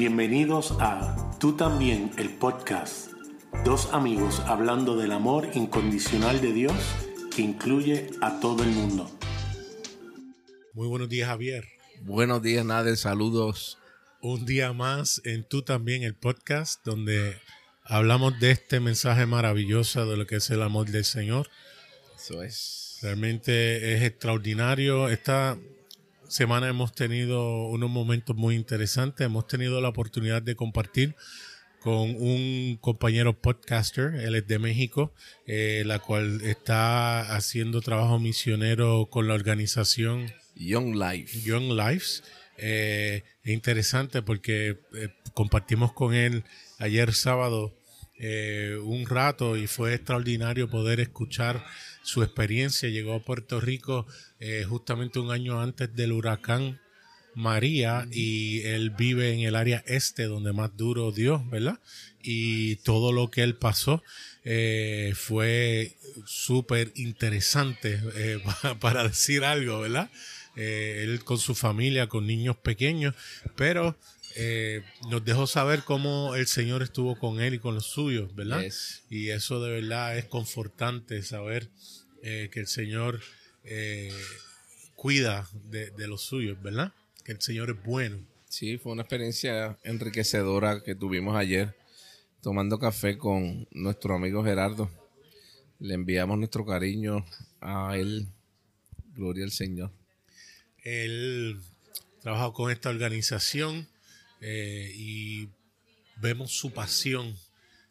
Bienvenidos a Tú también, el podcast. Dos amigos hablando del amor incondicional de Dios que incluye a todo el mundo. Muy buenos días, Javier. Buenos días, Nader. Saludos. Un día más en Tú también, el podcast, donde hablamos de este mensaje maravilloso de lo que es el amor del Señor. Eso es. Realmente es extraordinario. Esta semana hemos tenido unos momentos muy interesantes. Hemos tenido la oportunidad de compartir con un compañero podcaster, él es de México, eh, la cual está haciendo trabajo misionero con la organización Young Life. Young Lives. Eh, es interesante porque eh, compartimos con él ayer sábado un rato y fue extraordinario poder escuchar su experiencia. Llegó a Puerto Rico eh, justamente un año antes del huracán María y él vive en el área este donde más duro dio, ¿verdad? Y todo lo que él pasó eh, fue súper interesante eh, para decir algo, ¿verdad? Él con su familia, con niños pequeños, pero nos dejó saber cómo el Señor estuvo con él y con los suyos, ¿verdad? Y eso de verdad es confortante saber que el Señor eh, cuida de, los suyos, ¿verdad? Que el Señor es bueno. Sí, fue una experiencia enriquecedora que tuvimos ayer tomando café con nuestro amigo Gerardo. Le enviamos nuestro cariño a él. Gloria al Señor. Él trabajó con esta organización eh, y vemos su pasión,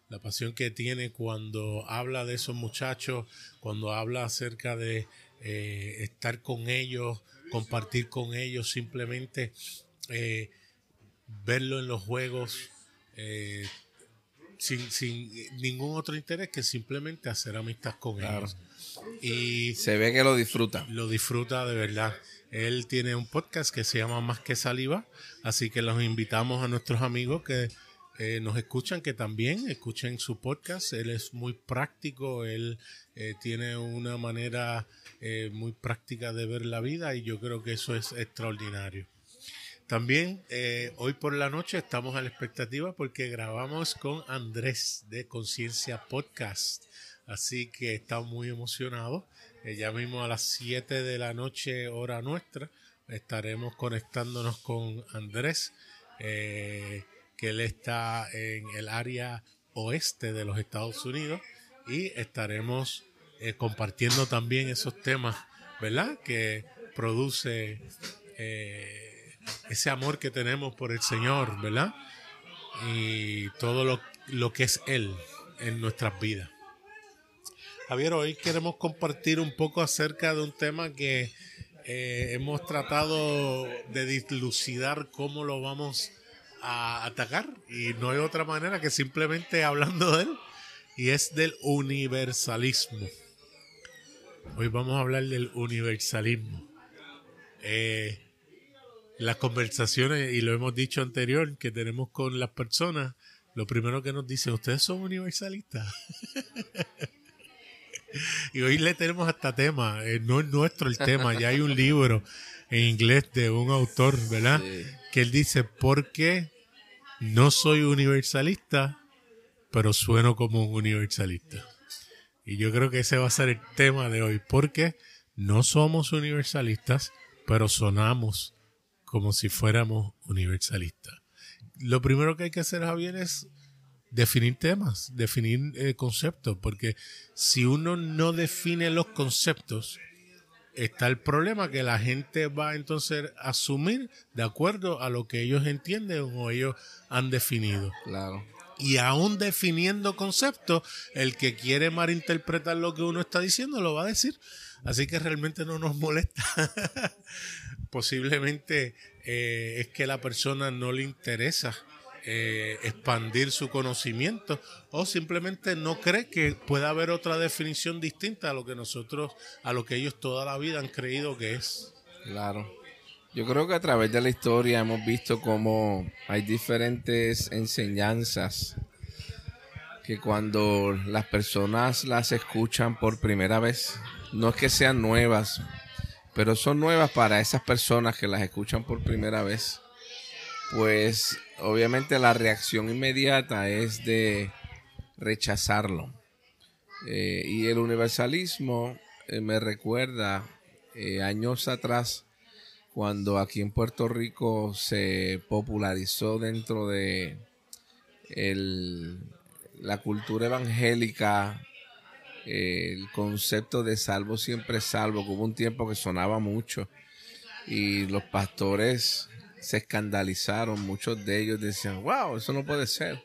la pasión que tiene cuando habla de esos muchachos, cuando habla acerca de eh, estar con ellos, compartir con ellos, simplemente eh, verlo en los juegos eh, sin, sin, ningún otro interés que simplemente hacer amistad con ellos. Y se ve que lo disfruta. Lo disfruta de verdad. Él tiene un podcast que se llama Más que Saliva, así que los invitamos a nuestros amigos que nos escuchan, que también escuchen su podcast. Él es muy práctico, él tiene una manera eh, muy práctica de ver la vida y yo creo que eso es extraordinario. También eh, hoy por la noche estamos a la expectativa porque grabamos con Andrés de Conciencia Podcast. Así que estamos muy emocionados. Eh, ya mismo a las 7 de la noche, hora nuestra, estaremos conectándonos con Andrés, que él está en el área oeste de los Estados Unidos y estaremos eh, compartiendo también esos temas, ¿verdad? Que produce eh, ese amor que tenemos por el Señor, ¿verdad? Y todo lo, lo que es Él en nuestras vidas. Javier, hoy queremos compartir un poco acerca de un tema que eh, hemos tratado de dilucidar cómo lo vamos a atacar y no hay otra manera que simplemente hablando de él y es del universalismo. Hoy vamos a hablar del universalismo. Eh, las conversaciones, y lo hemos dicho anterior, que tenemos con las personas, lo primero que nos dicen, ustedes son universalistas. y hoy le tenemos hasta tema, eh, no es nuestro el tema, ya hay un libro en inglés de un autor, ¿verdad? Que él dice, ¿por qué no soy universalista, pero sueno como un universalista? Y yo creo que ese va a ser el tema de hoy, porque no somos universalistas, pero sonamos como si fuéramos universalistas. Lo primero que hay que hacer, Javier, es definir temas, definir eh, conceptos, porque si uno no define los conceptos, está el problema que la gente va entonces a asumir de acuerdo a lo que ellos entienden o ellos han definido. Claro y aún definiendo conceptos, el que quiere malinterpretar lo que uno está diciendo lo va a decir. Así que realmente no nos molesta. Posiblemente eh, es que la persona no le interesa eh, expandir su conocimiento o simplemente no cree que pueda haber otra definición distinta a lo que nosotros, a lo que ellos toda la vida han creído que es. Claro. Yo creo que a través de la historia hemos visto cómo hay diferentes enseñanzas que cuando las personas las escuchan por primera vez, no es que sean nuevas, pero son nuevas para esas personas que las escuchan por primera vez, pues obviamente la reacción inmediata es de rechazarlo. Eh, y el universalismo eh, me recuerda eh, años atrás cuando aquí en Puerto Rico se popularizó dentro de la cultura evangélica el concepto de salvo siempre salvo, que hubo un tiempo que sonaba mucho y los pastores se escandalizaron, muchos de ellos decían, wow, eso no puede ser,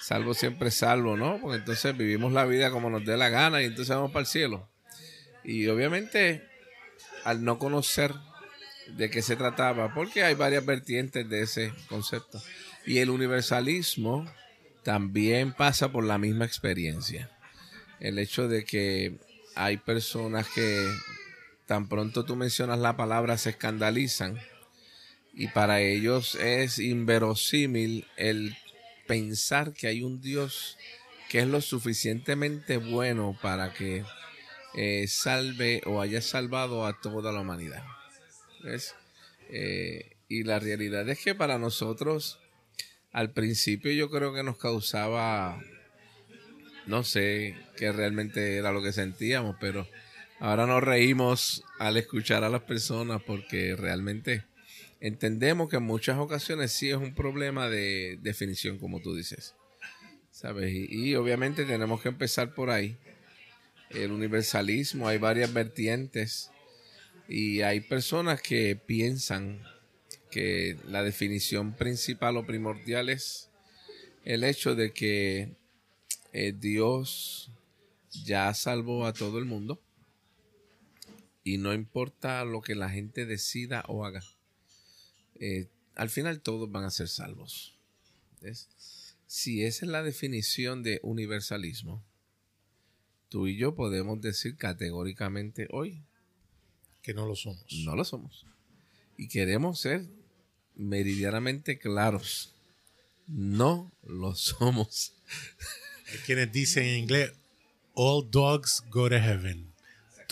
salvo siempre salvo, ¿no? Porque entonces vivimos la vida como nos dé la gana y entonces vamos para el cielo. Y obviamente, al no conocer de qué se trataba, porque hay varias vertientes de ese concepto. Y el universalismo también pasa por la misma experiencia. El hecho de que hay personas que tan pronto tú mencionas la palabra se escandalizan y para ellos es inverosímil el pensar que hay un Dios que es lo suficientemente bueno para que eh, salve o haya salvado a toda la humanidad. Eh, y la realidad es que para nosotros, al principio yo creo que nos causaba, no sé qué realmente era lo que sentíamos, pero ahora nos reímos al escuchar a las personas porque realmente entendemos que en muchas ocasiones sí es un problema de definición, como tú dices. ¿Sabes? y obviamente tenemos que empezar por ahí el universalismo, hay varias vertientes y hay personas que piensan que la definición principal o primordial es el hecho de que eh, Dios ya salvó a todo el mundo y no importa lo que la gente decida o haga, eh, al final todos van a ser salvos. Si esa es la definición de universalismo, tú y yo podemos decir categóricamente hoy que no lo somos. No lo somos. Y queremos ser meridianamente claros. No lo somos. Hay quienes dicen en inglés, all dogs go to heaven.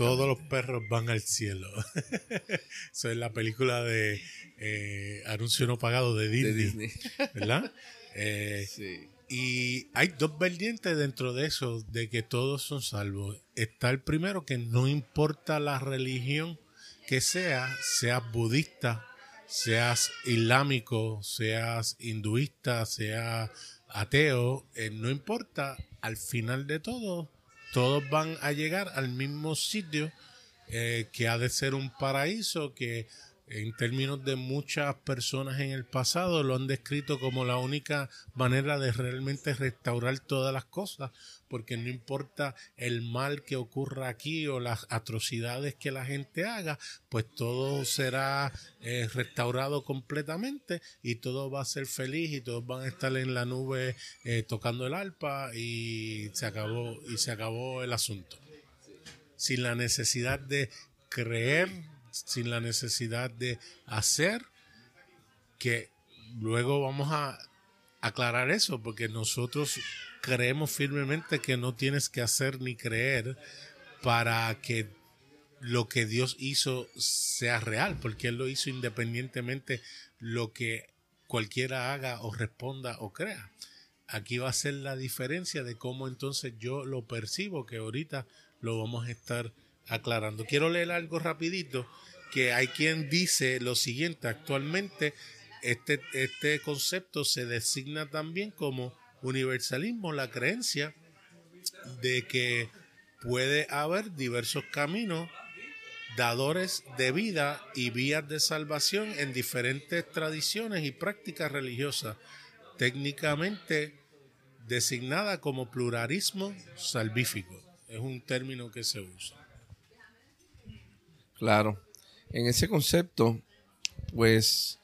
Todos los perros van al cielo. Eso es la película de eh, Anuncio no pagado de Disney. ¿Verdad? Eh, sí. Y hay dos vertientes dentro de eso, de que todos son salvos. Está el primero que no importa la religión que sea, seas budista, seas islámico, seas hinduista, seas ateo, eh, no importa, al final de todo, todos van a llegar al mismo sitio eh, que ha de ser un paraíso que en términos de muchas personas en el pasado, lo han descrito como la única manera de realmente restaurar todas las cosas, porque no importa el mal que ocurra aquí o las atrocidades que la gente haga, pues todo será eh, restaurado completamente y todo va a ser feliz y todos van a estar en la nube eh, tocando el arpa y se acabó y se acabó el asunto. Sin la necesidad de creer sin la necesidad de hacer, que luego vamos a aclarar eso, porque nosotros creemos firmemente que no tienes que hacer ni creer para que lo que Dios hizo sea real, porque Él lo hizo independientemente lo que cualquiera haga o responda o crea. Aquí va a ser la diferencia de cómo entonces yo lo percibo, que ahorita lo vamos a estar aclarando. Quiero leer algo rapidito, que hay quien dice lo siguiente, actualmente este, este concepto se designa también como universalismo, la creencia de que puede haber diversos caminos, dadores de vida y vías de salvación en diferentes tradiciones y prácticas religiosas, técnicamente designada como pluralismo salvífico. Es un término que se usa. Claro. En ese concepto, pues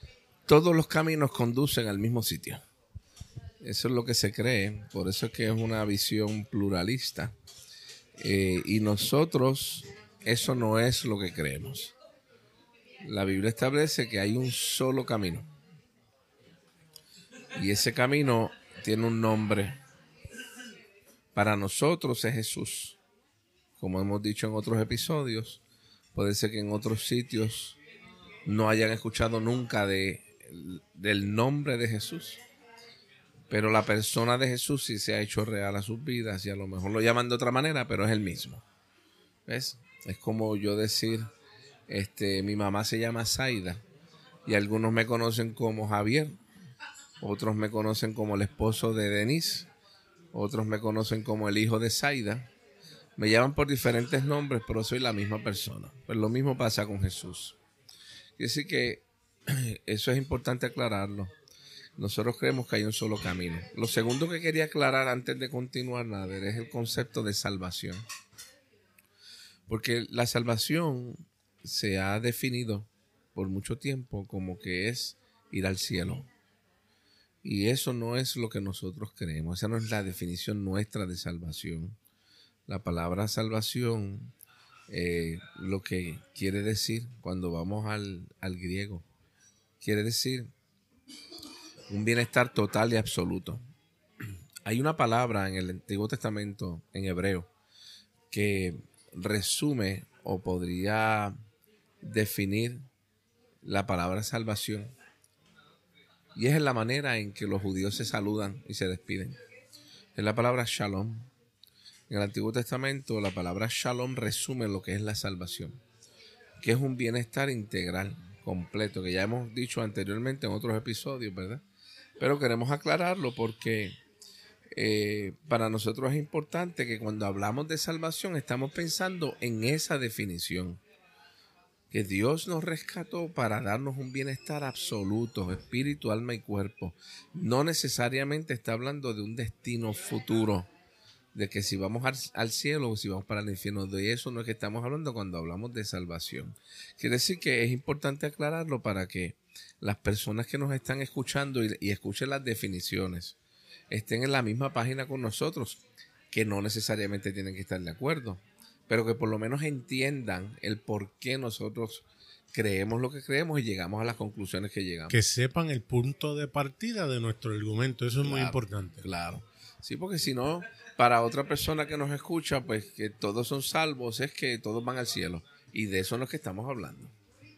todos los caminos conducen al mismo sitio. Eso es lo que se cree, por eso es que es una visión pluralista. Eh, y nosotros, eso no es lo que creemos. La Biblia establece que hay un solo camino. Y ese camino tiene un nombre. Para nosotros es Jesús. Como hemos dicho en otros episodios, Puede ser que en otros sitios no hayan escuchado nunca de, del nombre de Jesús. Pero la persona de Jesús sí se ha hecho real a sus vidas y a lo mejor lo llaman de otra manera, pero es el mismo. ¿Ves? Es como yo decir, este, mi mamá se llama Zaida y algunos me conocen como Javier, otros me conocen como el esposo de Denise, otros me conocen como el hijo de Zaida. Me llaman por diferentes nombres, pero soy la misma persona. Pues lo mismo pasa con Jesús. Y así que eso es importante aclararlo. Nosotros creemos que hay un solo camino. Lo segundo que quería aclarar antes de continuar, Nader, es el concepto de salvación. Porque la salvación se ha definido por mucho tiempo como que es ir al cielo. Y eso no es lo que nosotros creemos. Esa no es la definición nuestra de salvación. La palabra salvación, eh, lo que quiere decir cuando vamos al, al griego, quiere decir un bienestar total y absoluto. Hay una palabra en el Antiguo Testamento, en hebreo, que resume o podría definir la palabra salvación. Y es en la manera en que los judíos se saludan y se despiden. Es la palabra shalom. En el Antiguo Testamento la palabra shalom resume lo que es la salvación, que es un bienestar integral, completo, que ya hemos dicho anteriormente en otros episodios, ¿verdad? Pero queremos aclararlo porque eh, para nosotros es importante que cuando hablamos de salvación estamos pensando en esa definición. Que Dios nos rescató para darnos un bienestar absoluto, espíritu, alma y cuerpo. No necesariamente está hablando de un destino futuro, de que si vamos al, cielo o si vamos para el infierno. De eso no es que estamos hablando cuando hablamos de salvación. Quiere decir que es importante aclararlo para que las personas que nos están escuchando y escuchen las definiciones estén en la misma página con nosotros, que no necesariamente tienen que estar de acuerdo, pero que por lo menos entiendan el por qué nosotros creemos lo que creemos y llegamos a las conclusiones que llegamos. Que sepan el punto de partida de nuestro argumento, eso es muy importante. Claro. Sí, porque si no, para otra persona que nos escucha, pues que todos son salvos, es que todos van al cielo. Y de eso es lo que estamos hablando.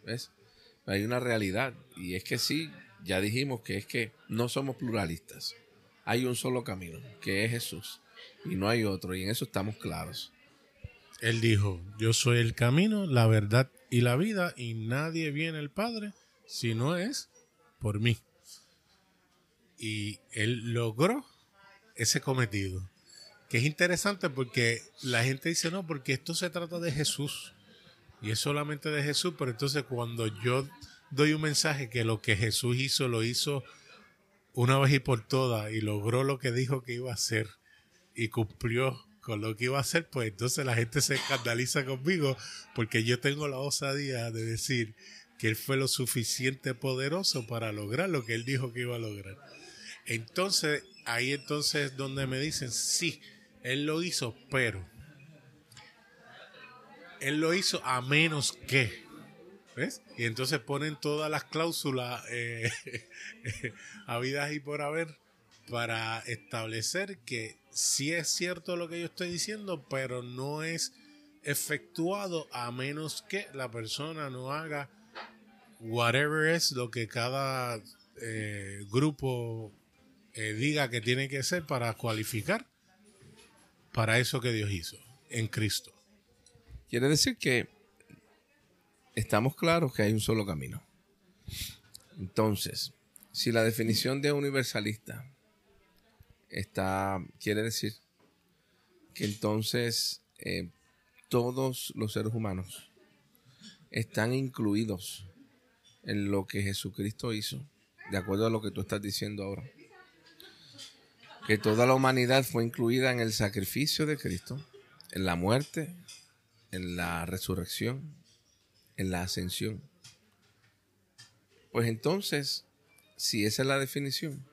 ¿Ves? hay una realidad y es que sí, ya dijimos que es que no somos pluralistas. Hay un solo camino, que es Jesús, y no hay otro, y en eso estamos claros. Él dijo, yo soy el camino, la verdad y la vida, y nadie viene al Padre si no es por mí. Y él logró ese cometido, que es interesante porque la gente dice, no, porque esto se trata de Jesús y es solamente de Jesús, pero entonces cuando yo doy un mensaje que lo que Jesús hizo lo hizo una vez y por todas y logró lo que dijo que iba a hacer y cumplió con lo que iba a hacer, pues entonces la gente se escandaliza conmigo porque yo tengo la osadía de decir que él fue lo suficiente poderoso para lograr lo que él dijo que iba a lograr. Entonces, ahí entonces es donde me dicen, sí, él lo hizo, pero él lo hizo a menos que. ¿Ves? Y entonces ponen todas las cláusulas eh, habidas y por haber para establecer que sí es cierto lo que yo estoy diciendo, pero no es efectuado a menos que la persona no haga whatever es lo que cada eh, grupo eh, diga que tiene que ser para cualificar para eso que Dios hizo en Cristo. Quiere decir que estamos claros que hay un solo camino. Entonces, si la definición de universalista está, quiere decir que entonces eh, todos los seres humanos están incluidos en lo que Jesucristo hizo, de acuerdo a lo que tú estás diciendo ahora. Que toda la humanidad fue incluida en el sacrificio de Cristo, en la muerte, en la resurrección, en la ascensión. Pues entonces, si esa es la definición,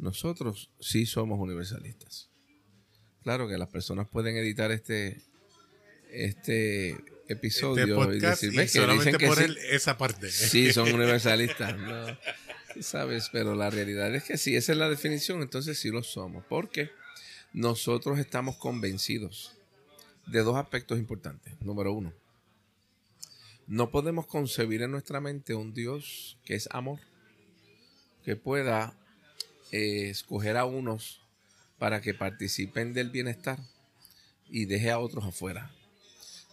nosotros sí somos universalistas. Claro que las personas pueden editar este, este episodio este y decir, ¿ves? que dicen que sí, esa parte. Sí, son universalistas. No, sabes, pero la realidad es que si esa es la definición, entonces sí lo somos. Porque nosotros estamos convencidos de dos aspectos importantes. Número uno, no podemos concebir en nuestra mente un Dios que es amor, que pueda eh, escoger a unos para que participen del bienestar y deje a otros afuera.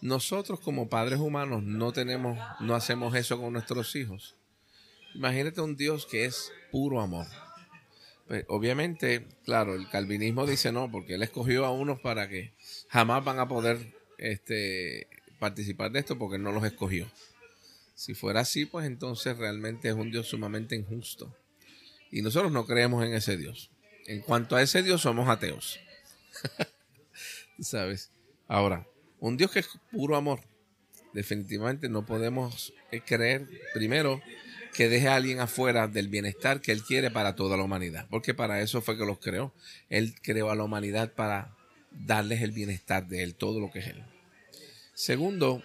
Nosotros como padres humanos no tenemos, no hacemos eso con nuestros hijos. Imagínate un Dios que es puro amor. Pues, obviamente, claro, el calvinismo dice no, porque él escogió a unos para que jamás van a poder este, participar de esto porque no los escogió. Si fuera así, pues entonces realmente es un Dios sumamente injusto. Y nosotros no creemos en ese Dios. En cuanto a ese Dios, somos ateos. ¿Sabes? Ahora, un Dios que es puro amor. Definitivamente no podemos eh, creer, primero, que deje a alguien afuera del bienestar que Él quiere para toda la humanidad. Porque para eso fue que los creó. Él creó a la humanidad para darles el bienestar de Él, todo lo que es Él. Segundo,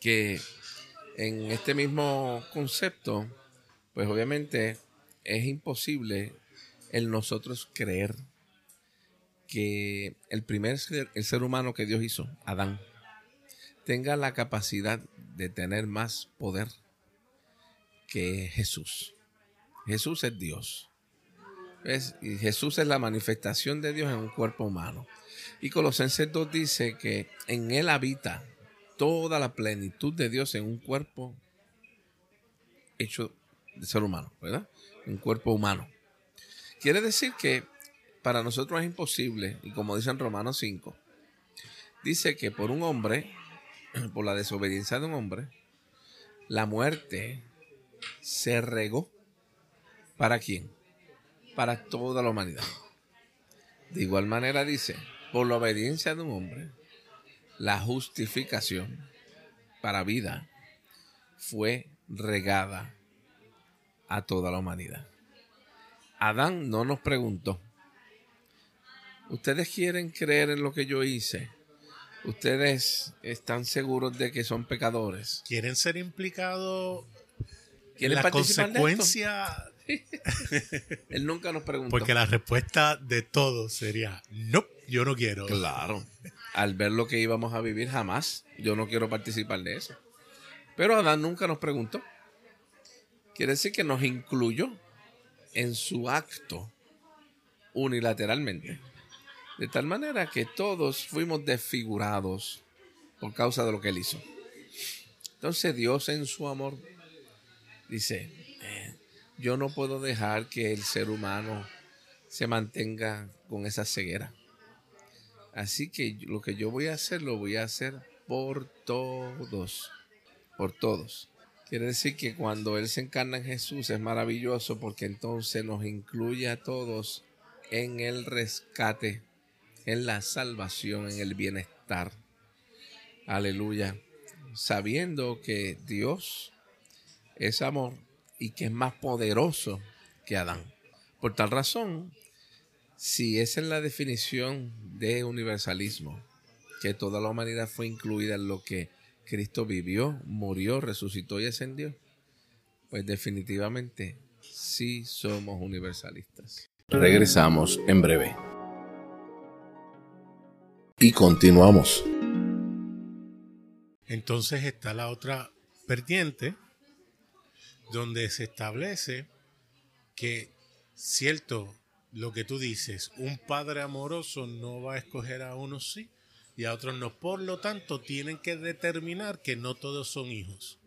que en este mismo concepto, pues obviamente es imposible el nosotros creer que el primer ser, el ser humano que Dios hizo, Adán, tenga la capacidad de tener más poder que Jesús. Jesús es Dios. Y Jesús es la manifestación de Dios en un cuerpo humano. Y Colosenses 2 dice que en él habita toda la plenitud de Dios en un cuerpo hecho de ser humano, ¿verdad? Un cuerpo humano. Quiere decir que para nosotros es imposible, y como dice en Romanos 5, dice que por un hombre, por la desobediencia de un hombre, la muerte se regó. ¿Para quién? Para toda la humanidad. De igual manera dice, por la obediencia de un hombre, la justificación para vida fue regada a toda la humanidad. Adán no nos preguntó, ¿Ustedes quieren creer en lo que yo hice? ¿Ustedes están seguros de que son pecadores? ¿Quieren ser implicados en la consecuencia? Él nunca nos preguntó. Porque la respuesta de todos sería, no, yo no quiero. Claro. Al ver lo que íbamos a vivir, jamás. Yo no quiero participar de eso. Pero Adán nunca nos preguntó. Quiere decir que nos incluyó en su acto unilateralmente. De tal manera que todos fuimos desfigurados por causa de lo que él hizo. Entonces Dios en su amor dice, eh, yo no puedo dejar que el ser humano se mantenga con esa ceguera. Así que lo que yo voy a hacer, lo voy a hacer por todos. Por todos. Quiere decir que cuando Él se encarna en Jesús es maravilloso porque entonces nos incluye a todos en el rescate en la salvación, en el bienestar. Aleluya. Sabiendo que Dios es amor y que es más poderoso que Adán. Por tal razón, si esa es la definición de universalismo, que toda la humanidad fue incluida en lo que Cristo vivió, murió, resucitó y ascendió, pues definitivamente sí somos universalistas. Regresamos en breve y continuamos. Entonces está la otra vertiente donde se establece que, cierto, lo que tú dices, un padre amoroso no va a escoger a unos sí y a otros no. Por lo tanto, tienen que determinar que no todos son hijos,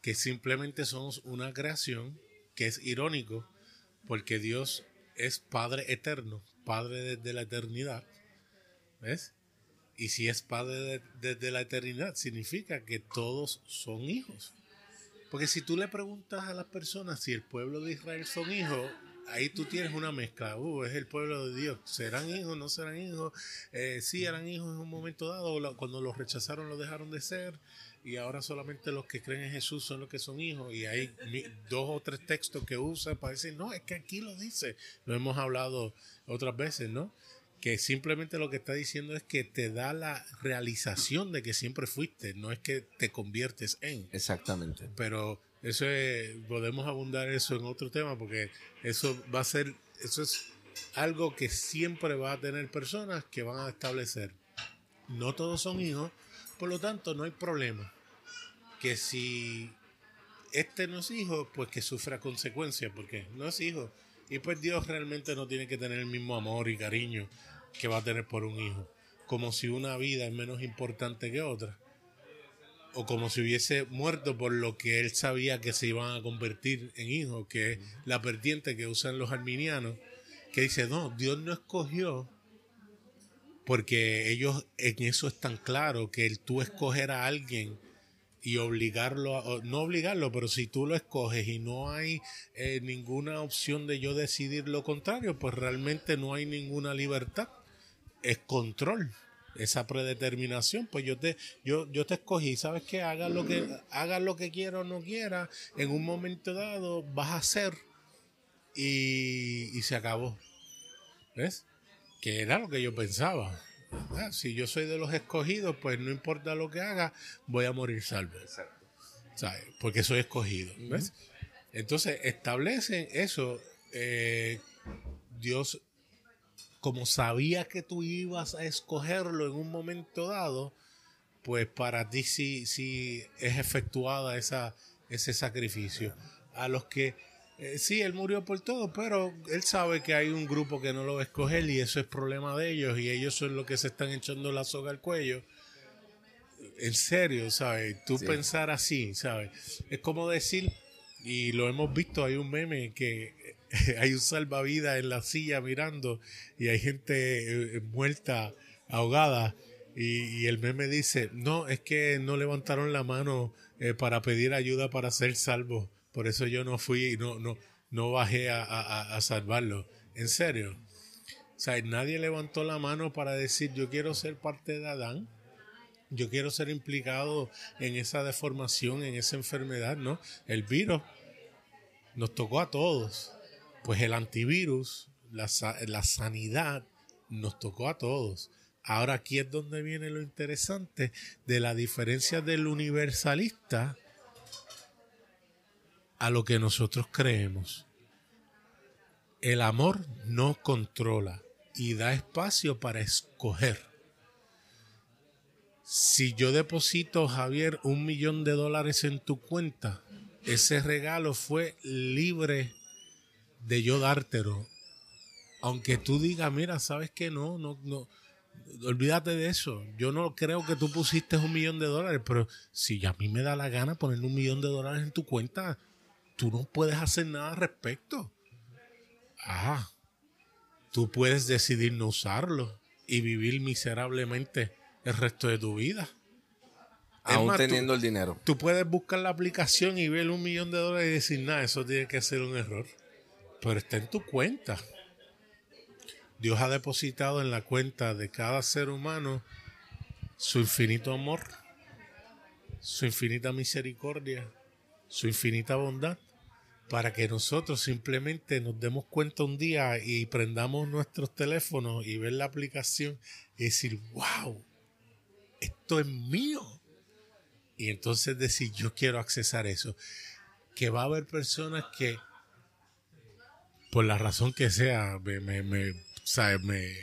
que simplemente somos una creación, que es irónico, porque Dios es Padre eterno, Padre desde la eternidad, ¿Ves? Y si es padre desde la eternidad, significa que todos son hijos. Porque si tú le preguntas a las personas si el pueblo de Israel son hijos, ahí tú tienes una mezcla. Uh, es el pueblo de Dios. ¿Serán hijos? ¿No serán hijos? Eh, sí, eran hijos en un momento dado. Cuando los rechazaron, lo dejaron de ser. Y ahora solamente los que creen en Jesús son los que son hijos. Y hay dos o tres textos que usa para decir, no, es que aquí lo dice. Lo hemos hablado otras veces, ¿no? que simplemente lo que está diciendo es que te da la realización de que siempre fuiste, no es que te conviertes en. Exactamente. Pero eso es, podemos abundar eso en otro tema porque eso va a ser, eso es algo que siempre va a tener personas que van a establecer. No todos son hijos, por lo tanto no hay problema. Que si este no es hijo, pues que sufra consecuencias, porque no es hijo. Y pues Dios realmente no tiene que tener el mismo amor y cariño que va a tener por un hijo. Como si una vida es menos importante que otra. O como si hubiese muerto por lo que él sabía que se iban a convertir en hijos, que es la vertiente que usan los arminianos, que dice, no, Dios no escogió porque ellos en eso están claros, que el tú escoger a alguien y obligarlo, a, no obligarlo, pero si tú lo escoges y no hay eh, ninguna opción de yo decidir lo contrario, pues realmente no hay ninguna libertad. Es control, esa predeterminación. Pues yo te, yo, yo te escogí, sabes que haga lo que, haga lo que quiera o no quiera, en un momento dado vas a hacer y, y se acabó. ¿Ves? Que era lo que yo pensaba. Ah, si yo soy de los escogidos, pues no importa lo que haga, voy a morir salvo. ¿Sabes? Porque soy escogido. ¿ves? Entonces establecen eso. eh, Dios, como sabía que tú ibas a escogerlo en un momento dado, pues para ti sí, sí es efectuada esa, ese sacrificio. A los que eh, sí, él murió por todo, pero él sabe que hay un grupo que no lo va a escoger y eso es problema de ellos y ellos son los que se están echando la soga al cuello. En serio, ¿sabes? Tú Sí. pensar así, ¿sabes? Es como decir, y lo hemos visto, hay un meme que hay un salvavidas en la silla mirando y hay gente eh, muerta, ahogada. Y, y el meme dice, no, es que no levantaron la mano eh, para pedir ayuda para ser salvos. Por eso yo no fui y no, no, no bajé a, a- a salvarlo. En serio. O nadie levantó la mano para decir yo quiero ser parte de Adán. Yo quiero ser implicado en esa deformación, en esa enfermedad, ¿no? El virus nos tocó a todos. Pues el antivirus, la, la sanidad, nos tocó a todos. Ahora aquí es donde viene lo interesante de la diferencia del universalista a lo que nosotros creemos. El amor no controla y da espacio para escoger. Si yo deposito, Javier, un millón de dólares en tu cuenta, ese regalo fue libre de yo dártelo. Aunque tú digas, mira, sabes que no, no, no, olvídate de eso. Yo no creo que tú pusiste un millón de dólares, pero si a mí me da la gana poner un millón de dólares en tu cuenta, tú no puedes hacer nada al respecto. Ah, tú puedes decidir no usarlo y vivir miserablemente el resto de tu vida. Aún más, tú- teniendo el dinero. Tú puedes buscar la aplicación y ver un millón de dólares y decir, nada, eso tiene que ser un error. Pero está en tu cuenta. Dios ha depositado en la cuenta de cada ser humano su infinito amor, su infinita misericordia, su infinita bondad, para que nosotros simplemente nos demos cuenta un día y prendamos nuestros teléfonos y ver la aplicación y decir, wow, esto es mío y entonces decir yo quiero accesar eso. Que va a haber personas que, por la razón que sea, me, me, me, sabe, me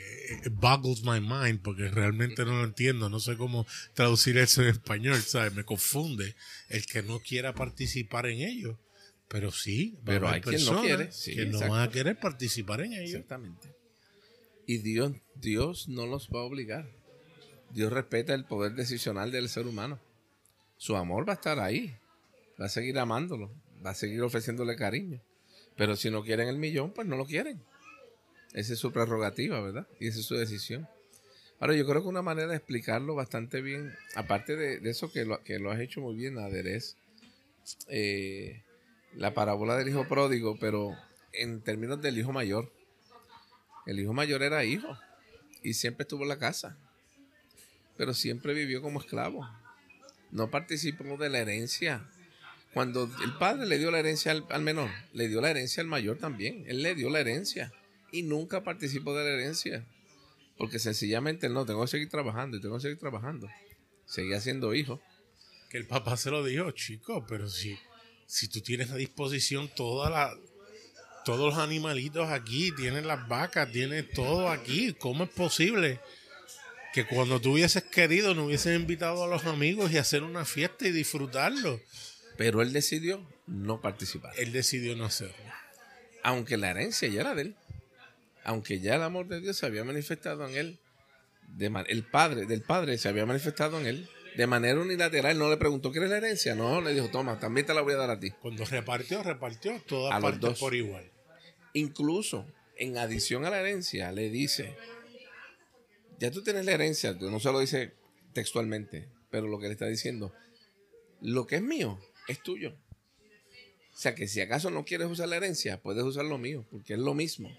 boggles my mind porque realmente no lo entiendo, no sé cómo traducir eso en español, ¿sabes? Me confunde el que no quiera participar en ello. Pero sí, Pero hay quien no personas quiere, sí, que no van a querer participar en ello. Exactamente. Y Dios, Dios no los va a obligar. Dios respeta el poder decisional del ser humano. Su amor va a estar ahí. Va a seguir amándolo. Va a seguir ofreciéndole cariño. Pero si no quieren el millón, pues no lo quieren. Esa es su prerrogativa, ¿verdad? Y esa es su decisión. Ahora, yo creo que una manera de explicarlo bastante bien, aparte de, eso que lo, que lo has hecho muy bien, Ader, es eh, la parábola del hijo pródigo, pero en términos del hijo mayor. El hijo mayor era hijo y siempre estuvo en la casa, pero siempre vivió como esclavo. No participó de la herencia. Cuando el padre le dio la herencia al, menor, le dio la herencia al mayor también. Él le dio la herencia y nunca participó de la herencia. Porque sencillamente no, tengo que seguir trabajando y tengo que seguir trabajando. Seguía siendo hijo. Que el papá se lo dijo, chico, pero si, si tú tienes a disposición toda todos los animalitos aquí, tienes las vacas, tienes todo aquí, ¿cómo es posible que cuando tú hubieses querido no hubieses invitado a los amigos y hacer una fiesta y disfrutarlo? Pero él decidió no participar. Él decidió no hacerlo. aunque la herencia ya era de él, aunque ya el amor de Dios se había manifestado en él, de el padre del padre se había manifestado en él de manera unilateral, no le preguntó, ¿quieres la herencia? No, le dijo, toma, también te la voy a dar a ti. Cuando repartió, repartió todas A los partes dos. por igual. Incluso, en adición a la herencia, le dice, ya tú tienes la herencia, no se lo dice textualmente, pero lo que le está diciendo, lo que es mío es tuyo. O sea que si acaso no quieres usar la herencia, puedes usar lo mío, porque es lo mismo.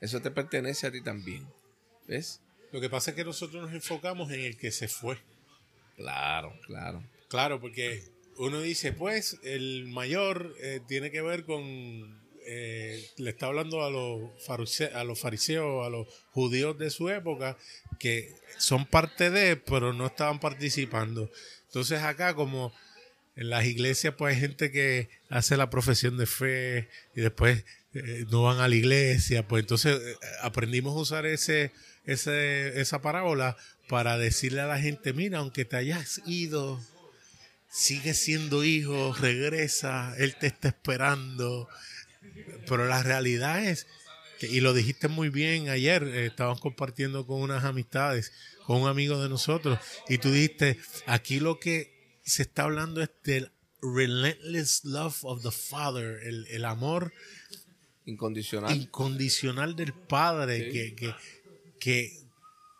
Eso te pertenece a ti también. ¿Ves? Lo que pasa es que nosotros nos enfocamos en el que se fue. Claro, claro. Claro, porque uno dice, pues, el mayor eh, tiene que ver con. eh, le está hablando a los, farise- a los fariseos, a los judíos de su época, que son parte de, pero no estaban participando. Entonces, acá, como en las iglesias, pues hay gente que hace la profesión de fe y después eh, no van a la iglesia, pues entonces eh, aprendimos a usar ese, ese, esa parábola para decirle a la gente, mira, aunque te hayas ido, sigue siendo hijo, regresa, él te está esperando. Pero la realidad es, y lo dijiste muy bien ayer, eh, estábamos compartiendo con unas amistades, con un amigo de nosotros, y tú dijiste, aquí lo que se está hablando del relentless love of the Father, el, el amor Incondicional. incondicional del Padre Sí. que, que, que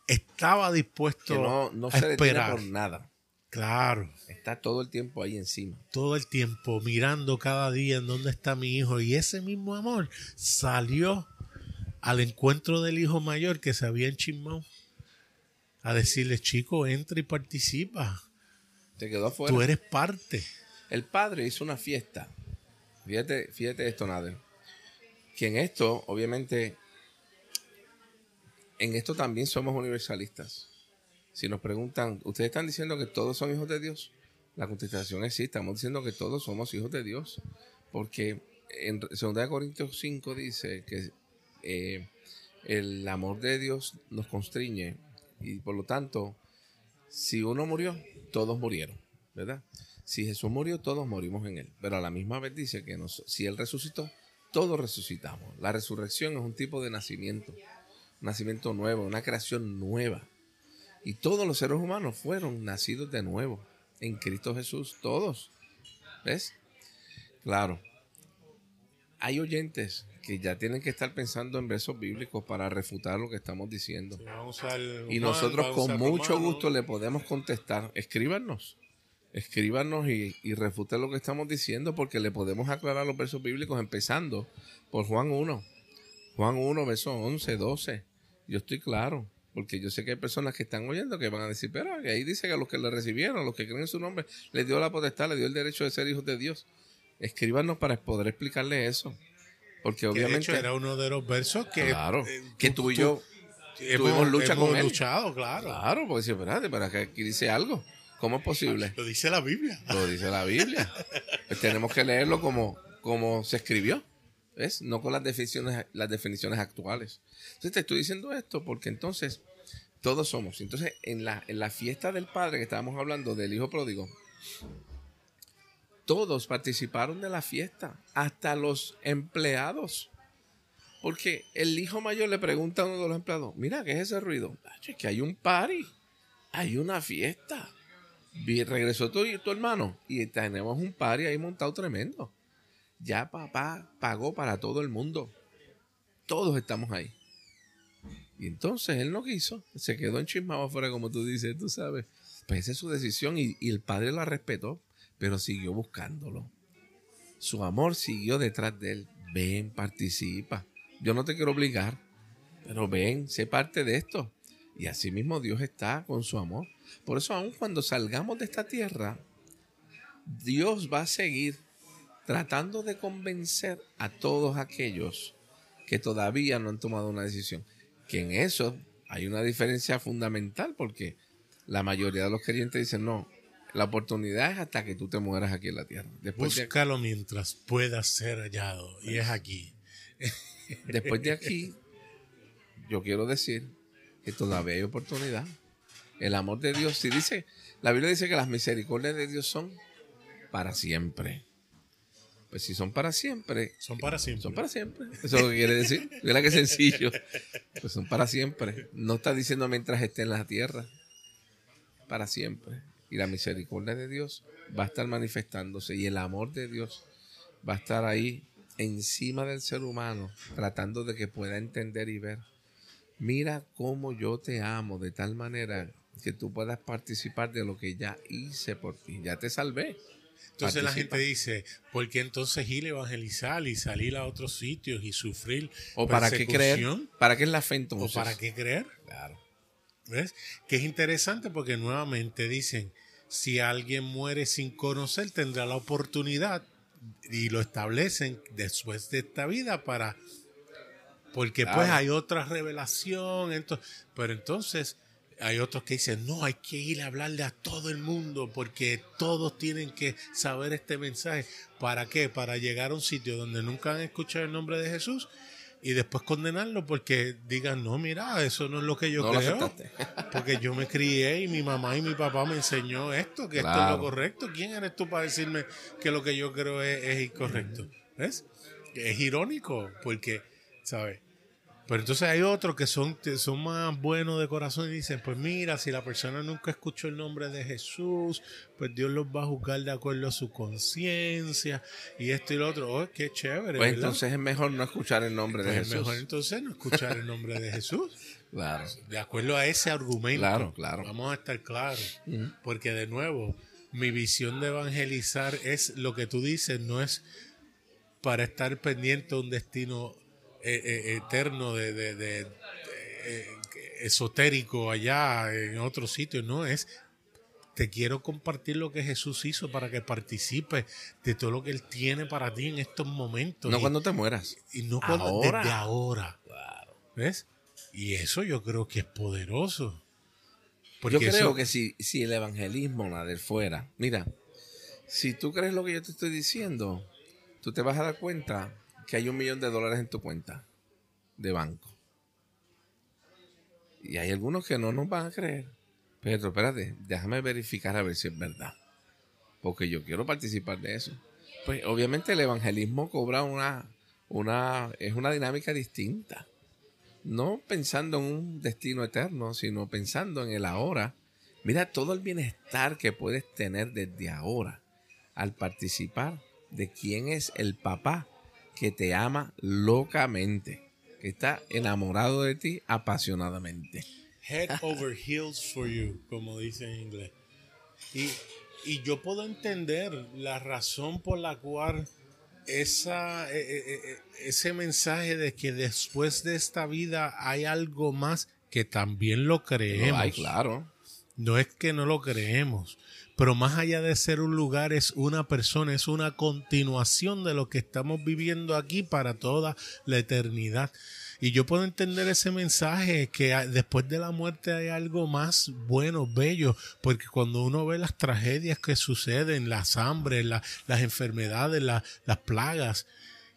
estaba dispuesto que no, no a se esperar. por nada. Claro, Está todo el tiempo ahí encima. todo el tiempo mirando cada día en dónde está mi hijo. Y ese mismo amor salió al encuentro del hijo mayor que se había enchismado a decirle, chico, entra y participa. Te quedó afuera. Tú eres parte. El padre hizo una fiesta. Fíjate, fíjate esto, Nader. Que en esto, obviamente, en esto también somos universalistas. Si nos preguntan, ¿ustedes están diciendo que todos son hijos de Dios? La contestación es sí, estamos diciendo que todos somos hijos de Dios. Porque en 2 Corintios 5 dice que eh, el amor de Dios nos constriñe y por lo tanto, si uno murió, todos murieron, ¿verdad? Si Jesús murió, todos morimos en él. Pero a la misma vez dice que nos- si él resucitó, todos resucitamos. La resurrección es un tipo de nacimiento, nacimiento nuevo, una creación nueva. Y todos los seres humanos fueron nacidos de nuevo en Cristo Jesús, todos. ¿Ves? Claro. Hay oyentes que ya tienen que estar pensando en versos bíblicos para refutar lo que estamos diciendo. Vamos Y nosotros vamos con mucho Romano. gusto le podemos contestar. Escríbanos. Escríbanos y, y refuten lo que estamos diciendo porque le podemos aclarar los versos bíblicos empezando por Juan 1. Juan 1, versos 11, 12. Yo estoy claro. Porque yo sé que hay personas que están oyendo que van a decir, pero ahí dice que a los que le recibieron, a los que creen en su nombre, les dio la potestad, les dio el derecho de ser hijos de Dios. Escríbanos para poder explicarle eso. Porque de obviamente... hecho era uno de los versos que, claro, eh, que tú y yo tuvimos lucha hemos con él. luchado, claro. Claro, porque espérate, para que aquí dice algo. ¿Cómo es posible? Lo dice la Biblia. Lo dice la Biblia. Pues tenemos que leerlo como, como se escribió. ¿Ves? No con las definiciones, las definiciones actuales. Entonces te estoy diciendo esto porque entonces todos somos. Entonces, en la, en la fiesta del padre que estábamos hablando del hijo pródigo, todos participaron de la fiesta, hasta los empleados. Porque el hijo mayor le pregunta a uno de los empleados, mira, ¿qué es ese ruido? "Acho, Es que hay un party, hay una fiesta. Regresó tu, tu hermano y tenemos un party ahí montado tremendo. Ya papá pagó para todo el mundo. Todos estamos ahí. Y entonces él no quiso, se quedó enchismado afuera, como tú dices, tú sabes. Pues esa es su decisión y, y el padre la respetó, pero siguió buscándolo. Su amor siguió detrás de él. Ven, participa. Yo no te quiero obligar, pero ven, sé parte de esto. Y así mismo Dios está con su amor. Por eso, aun cuando salgamos de esta tierra, Dios va a seguir tratando de convencer a todos aquellos que todavía no han tomado una decisión. Que en eso hay una diferencia fundamental porque la mayoría de los creyentes dicen, no, la oportunidad es hasta que tú te mueras aquí en la tierra. Después de, Búscalo mientras pueda ser hallado. Y es aquí. después de aquí, yo quiero decir que todavía hay oportunidad. El amor de Dios, si dice, la Biblia dice que las misericordias de Dios son para siempre. Pues si son para siempre, Son para siempre. son para siempre. Eso es lo que quiere decir. Mira que sencillo. Pues son para siempre. No está diciendo mientras esté en la tierra. Para siempre. Y la misericordia de Dios va a estar manifestándose. Y el amor de Dios va a estar ahí encima del ser humano, tratando de que pueda entender y ver. Mira cómo yo te amo de tal manera que tú puedas participar de lo que ya hice por ti. Ya te salvé. Entonces la gente dice, ¿por qué entonces ir a evangelizar y salir a otros sitios y sufrir ¿O para qué creer? ¿Para qué es la fe ¿O para qué creer? Claro. ¿Ves? Que es interesante porque nuevamente dicen, si alguien muere sin conocer, tendrá la oportunidad y lo establecen después de esta vida para... Porque pues hay otra revelación, ento- pero entonces hay otros que dicen, no, hay que ir a hablarle a todo el mundo porque todos tienen que saber este mensaje. ¿Para qué? Para llegar a un sitio donde nunca han escuchado el nombre de Jesús y después condenarlo porque digan, no, mira, eso no es lo que yo No creo. Porque yo me crié y mi mamá y mi papá me enseñó esto, que esto es lo correcto. ¿Quién eres tú para decirme que lo que yo creo es, es incorrecto? ¿Ves? Es irónico, porque, ¿sabes? Pero entonces hay otros que son, son más buenos de corazón y dicen, pues mira, si la persona nunca escuchó el nombre de Jesús, pues Dios los va a juzgar de acuerdo a su conciencia y esto y lo otro. Oh, qué chévere. Pues ¿verdad? entonces es mejor no escuchar el nombre de Pues es Jesús. mejor entonces no escuchar el nombre de Jesús. Claro. De acuerdo a ese argumento. Claro, claro. Vamos a estar claros. Porque de nuevo, mi visión de evangelizar es lo que tú dices, no es para estar pendiente de un destino eh, eh, eterno de, de- de- eh, esotérico allá en otro sitio, no es te quiero compartir lo que Jesús hizo para que participes de todo lo que Él tiene para ti en estos momentos. No Y- cuando te mueras. y no cuando, Ahora. desde ahora. ¿Ves? Y eso yo creo que es poderoso. Porque Yo creo eso- que si, si el evangelismo nader fuera, mira, si tú crees lo que yo te estoy diciendo, tú te vas a dar cuenta que hay un millón de dólares en tu cuenta de banco. Y hay algunos que no nos van a creer. Pero espérate, déjame verificar a ver si es verdad. Porque yo quiero participar de eso. Pues obviamente el evangelismo cobra una, una, es una dinámica distinta no pensando en un destino eterno, sino pensando en el ahora. Mira todo el bienestar que puedes tener desde ahora al participar de quién es el papá que te ama locamente, que está enamorado de ti apasionadamente. head over heels for you, como dice en inglés. Y, y yo puedo entender la razón por la cual esa, eh, eh, eh, ese mensaje de que después de esta vida hay algo más que también lo creemos. Ay, claro. No es que no lo creemos, pero más allá de ser un lugar es una persona, es una continuación de lo que estamos viviendo aquí para toda la eternidad. Y yo puedo entender ese mensaje que después de la muerte hay algo más bueno, bello, porque cuando uno ve las tragedias que suceden, las hambres, la- las enfermedades, la- las plagas,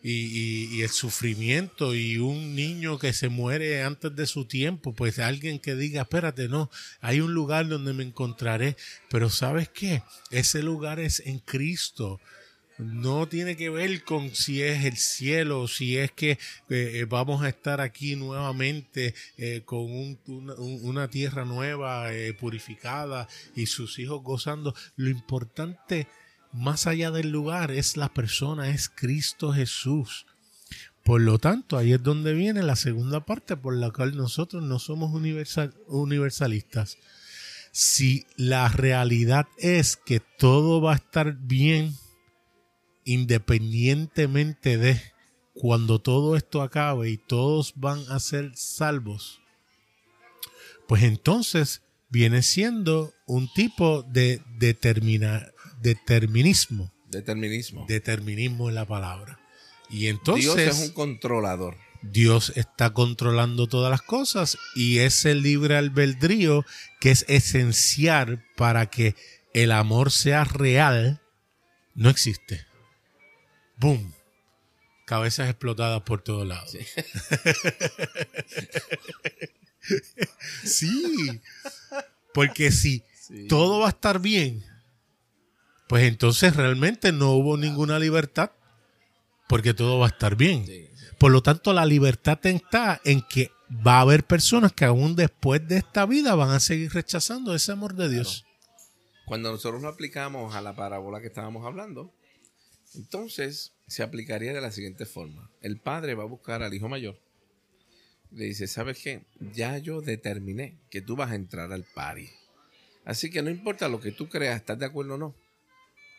y, el sufrimiento y un niño que se muere antes de su tiempo, pues alguien que diga, espérate, no, hay un lugar donde me encontraré, pero ¿sabes qué? Ese lugar es en Cristo. No tiene que ver con si es el cielo, si es que eh, eh, vamos a estar aquí nuevamente eh, con un- una, un- una tierra nueva, eh, purificada y sus hijos gozando. Lo importante más allá del lugar es la persona, es Cristo Jesús. Por lo tanto, ahí es donde viene la segunda parte por la cual nosotros no somos universal- universalistas. Si la realidad es que todo va a estar bien independientemente de cuando todo esto acabe y todos van a ser salvos, pues entonces viene siendo un tipo de determina- determinismo Determinismo. determinismo en la palabra. Y entonces Dios es un controlador. Dios está controlando todas las cosas y ese libre albedrío que es esencial para que el amor sea real, no existe. ¡Boom! Cabezas explotadas por todos lados. Sí. Porque si todo va a estar bien, pues entonces realmente no hubo ninguna libertad. porque todo va a estar bien. Por lo tanto, la libertad está en que va a haber personas que aún después de esta vida van a seguir rechazando ese amor de Dios. Cuando nosotros lo aplicamos a la parábola que estábamos hablando, entonces se aplicaría de la siguiente forma. El padre va a buscar al hijo mayor. Le dice, ¿sabes qué? Ya yo determiné que tú vas a entrar al party. Así que no importa lo que tú creas, ¿estás de acuerdo o no?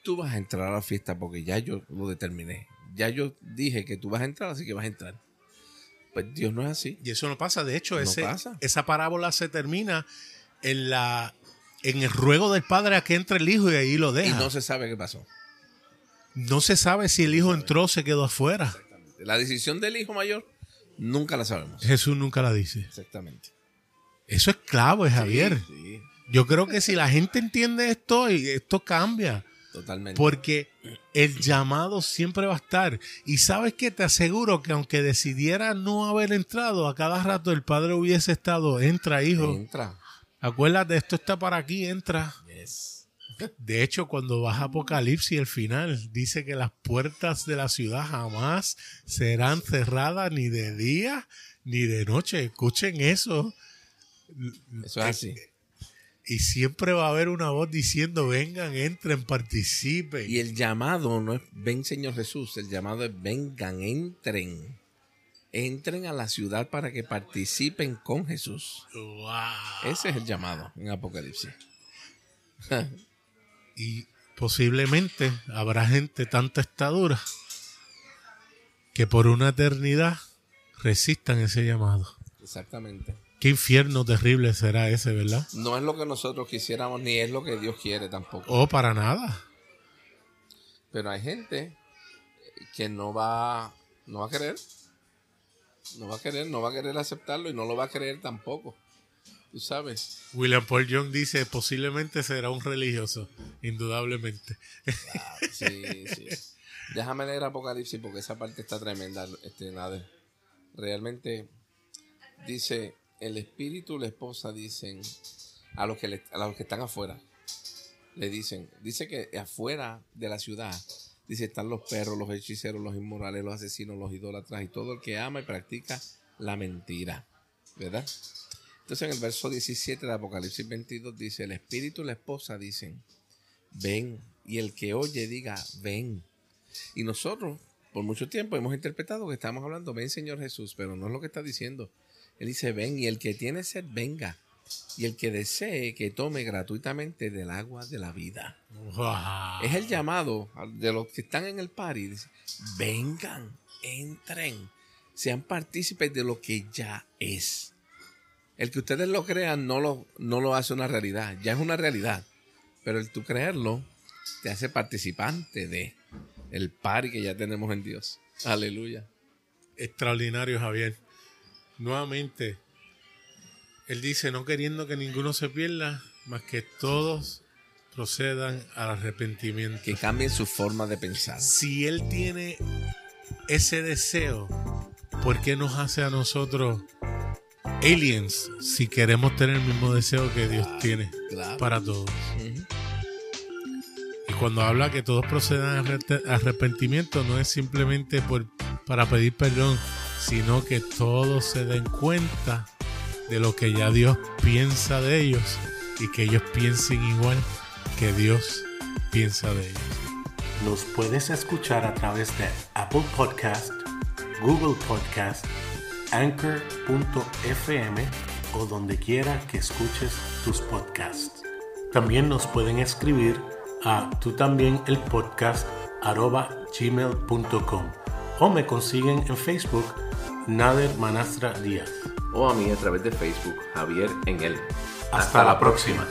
Tú vas a entrar a la fiesta porque ya yo lo determiné. Ya yo dije que tú vas a entrar, así que vas a entrar. Pues Dios no es así. Y eso no pasa. De hecho, ese, esa parábola se termina en la en el ruego del padre a que entre el hijo y ahí lo deja. Y no se sabe qué pasó. No se sabe si el hijo entró o se quedó afuera. La decisión del hijo mayor nunca la sabemos. Jesús nunca la dice. Exactamente. Eso es clave, Javier. Yo creo que si la gente entiende esto, esto cambia. Totalmente. Porque el llamado siempre va a estar. Y sabes que te aseguro que aunque decidiera no haber entrado, a cada rato el padre hubiese estado, entra, hijo. Entra. Acuérdate, esto está para aquí, entra. De hecho, cuando vas a Apocalipsis, el final dice que las puertas de la ciudad jamás serán cerradas ni de día ni de noche. Escuchen eso. Eso es así. Y siempre va a haber una voz diciendo, vengan, entren, participen. Y el llamado no es, ven Señor Jesús, el llamado es, vengan, entren. Entren a la ciudad para que participen con Jesús. Ese es el llamado en Apocalipsis. y posiblemente habrá gente tanta estadura que por una eternidad resistan ese llamado. Exactamente. Qué infierno terrible será ese, ¿verdad? No es lo que nosotros quisiéramos, ni es lo que Dios quiere tampoco. Oh, para nada. Pero hay gente que no va, no va a querer. No va a querer, no va a querer aceptarlo y no lo va a querer tampoco. Tú sabes. William Paul Young dice, posiblemente será un religioso, indudablemente. sí, sí. Déjame leer Apocalipsis porque esa parte está tremenda. Este, nada. Realmente dice, el espíritu y la esposa dicen a los que, a los que están afuera, le dicen, dice que afuera de la ciudad, dice, están los perros, los hechiceros, los inmorales, los asesinos, los idólatras y todo el que ama y practica la mentira. ¿Verdad? Entonces en el verso 17 de Apocalipsis 22 dice, el espíritu y la esposa dicen, ven, y el que oye diga, ven. Y nosotros, por mucho tiempo, hemos interpretado que estamos hablando, ven Señor Jesús, pero no es lo que está diciendo. Él dice, ven, y el que tiene sed, venga. Y el que desee, que tome gratuitamente del agua de la vida. Es el llamado de los que están en el party. Dice, vengan, entren, sean partícipes de lo que ya es. El que ustedes lo crean no lo, no lo hace una realidad, ya es una realidad. Pero el tú creerlo te hace participante de el party que ya tenemos en Dios. Aleluya. Extraordinario, Javier nuevamente, él dice, no queriendo que ninguno se pierda, más que todos procedan al arrepentimiento. Que cambien su forma de pensar. Si él tiene ese deseo, ¿por qué nos hace a nosotros aliens si queremos tener el mismo deseo que Dios tiene para todos? Y cuando habla que todos procedan al arrepentimiento, no es simplemente por, para pedir perdón, sino que todos se den cuenta de lo que ya Dios piensa de ellos y que ellos piensen igual que Dios piensa de ellos. Nos puedes escuchar a través de Apple Podcast, Google Podcast, Anchor.fm o donde quiera que escuches tus podcasts. También nos pueden escribir a tú también el podcast gmail.com o me consiguen en Facebook Nader Manastra Díaz. O a mí a través de Facebook, Javier en él. Hasta, la próxima.